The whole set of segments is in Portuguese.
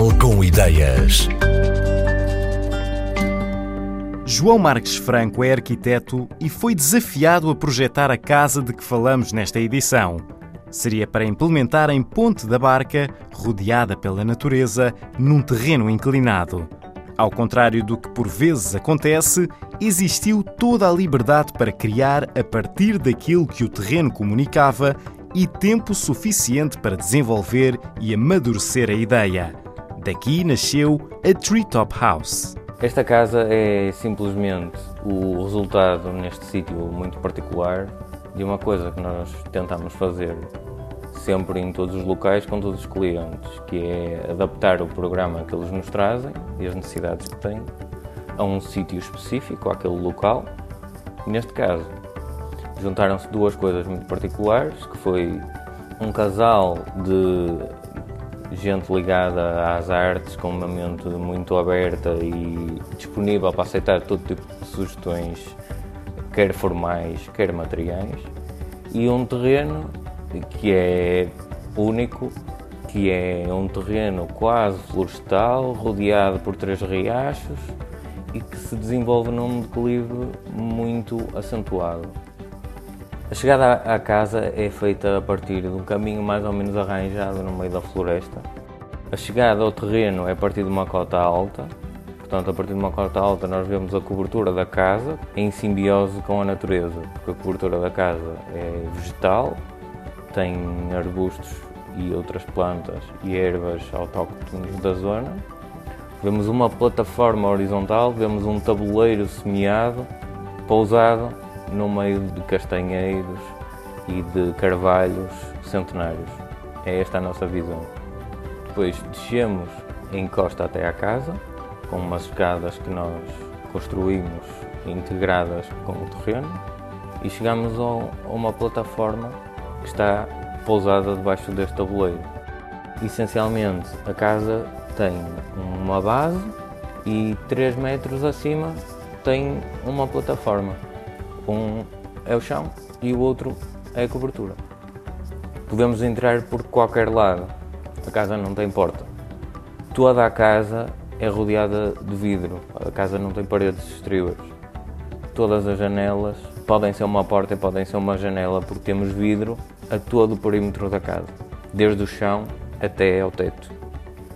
Portugal com ideias. João Marques Franco é arquiteto e foi desafiado a projetar a casa de que falamos nesta edição. Seria para implementar em Ponte da Barca, rodeada pela natureza, num terreno inclinado. Ao contrário do que por vezes acontece, existiu toda a liberdade para criar a partir daquilo que o terreno comunicava e tempo suficiente para desenvolver e amadurecer a ideia. Daqui nasceu a Treetop House. Esta casa é simplesmente o resultado, neste sítio muito particular, de uma coisa que nós tentamos fazer sempre em todos os locais com todos os clientes, que é adaptar o programa que eles nos trazem e as necessidades que têm a um sítio específico, àquele local. Neste caso, juntaram-se duas coisas muito particulares, que foi um casal de gente ligada às artes, com uma mente muito aberta e disponível para aceitar todo tipo de sugestões, quer formais, quer materiais, e um terreno que é único, que é um terreno quase florestal, rodeado por três riachos e que se desenvolve num declive muito acentuado. A chegada à casa é feita a partir de um caminho mais ou menos arranjado no meio da floresta. A chegada ao terreno é a partir de uma cota alta, portanto, a partir de uma cota alta nós vemos a cobertura da casa em simbiose com a natureza, porque a cobertura da casa é vegetal, tem arbustos e outras plantas e ervas autóctones da zona. Vemos uma plataforma horizontal, vemos um tabuleiro semeado, pousado no meio de castanheiros e de carvalhos centenários. É esta a nossa visão. Depois descemos em costa até à casa, com umas escadas que nós construímos integradas com o terreno, e chegamos a uma plataforma que está pousada debaixo deste tabuleiro. Essencialmente, a casa tem uma base e 3 metros acima tem uma plataforma. Um é o chão e o outro é a cobertura. Podemos entrar por qualquer lado. A casa não tem porta. Toda a casa é rodeada de vidro. A casa não tem paredes exteriores. Todas as janelas podem ser uma porta e podem ser uma janela porque temos vidro a todo o perímetro da casa, desde o chão até ao teto.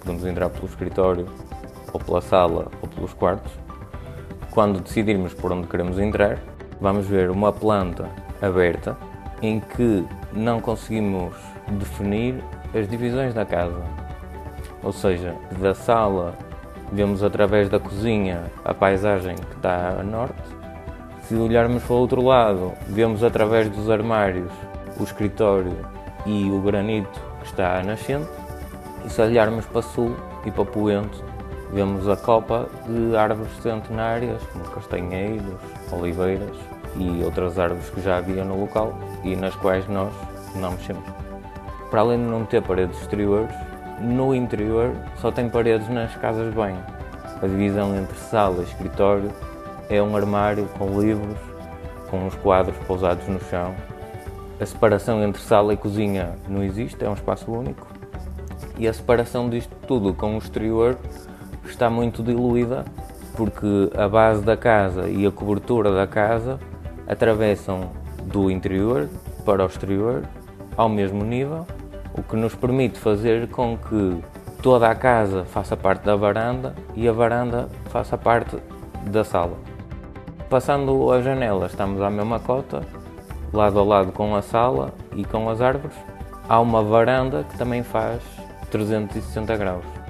Podemos entrar pelo escritório, ou pela sala, ou pelos quartos. Quando decidirmos por onde queremos entrar, vamos ver uma planta aberta em que não conseguimos definir as divisões da casa. Ou seja, da sala vemos através da cozinha a paisagem que está a norte. Se olharmos para o outro lado, vemos através dos armários o escritório e o granito que está a nascente. E se olharmos para sul e para poente, vemos a copa de árvores centenárias, como castanheiros, oliveiras e outras árvores que já havia no local e nas quais nós não mexemos. Para além de não ter paredes exteriores, no interior só tem paredes nas casas de banho. A divisão entre sala e escritório é um armário com livros, com os quadros pousados no chão a separação entre sala e cozinha não existe, é um espaço único. E a separação disto tudo com o exterior está muito diluída, porque a base da casa e a cobertura da casa atravessam do interior para o exterior ao mesmo nível, o que nos permite fazer com que toda a casa faça parte da varanda e a varanda faça parte da sala. Passando a janela, estamos à mesma cota, lado a lado com a sala e com as árvores, há uma varanda que também faz 360 graus.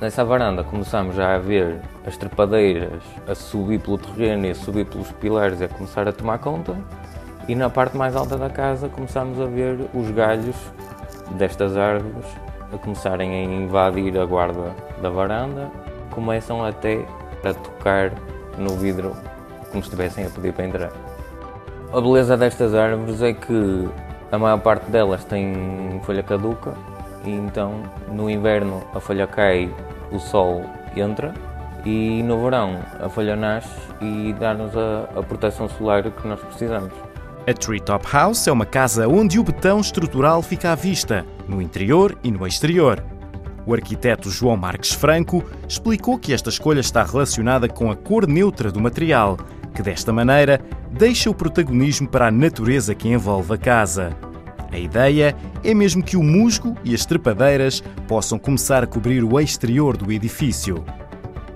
Nessa varanda começamos já a ver as trepadeiras a subir pelo terreno e a subir pelos pilares e a começar a tomar conta. E na parte mais alta da casa começamos a ver os galhos destas árvores a começarem a invadir a guarda da varanda, começam até a tocar no vidro como se estivessem a pedir para entrar. A beleza destas árvores é que a maior parte delas tem folha caduca e então no inverno a folha cai, o sol entra e no verão a folha nasce e dá-nos a, a proteção solar que nós precisamos. A Treetop House é uma casa onde o betão estrutural fica à vista, no interior e no exterior. O arquiteto João Marques Franco explicou que esta escolha está relacionada com a cor neutra do material, que desta maneira deixa o protagonismo para a natureza que envolve a casa. A ideia é mesmo que o musgo e as trepadeiras possam começar a cobrir o exterior do edifício.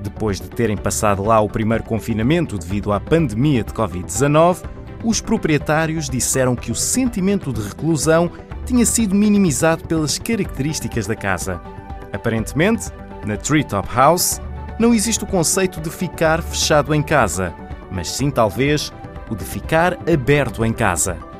Depois de terem passado lá o primeiro confinamento devido à pandemia de Covid-19, os proprietários disseram que o sentimento de reclusão tinha sido minimizado pelas características da casa. Aparentemente, na Treetop House, não existe o conceito de ficar fechado em casa, mas sim talvez o de ficar aberto em casa.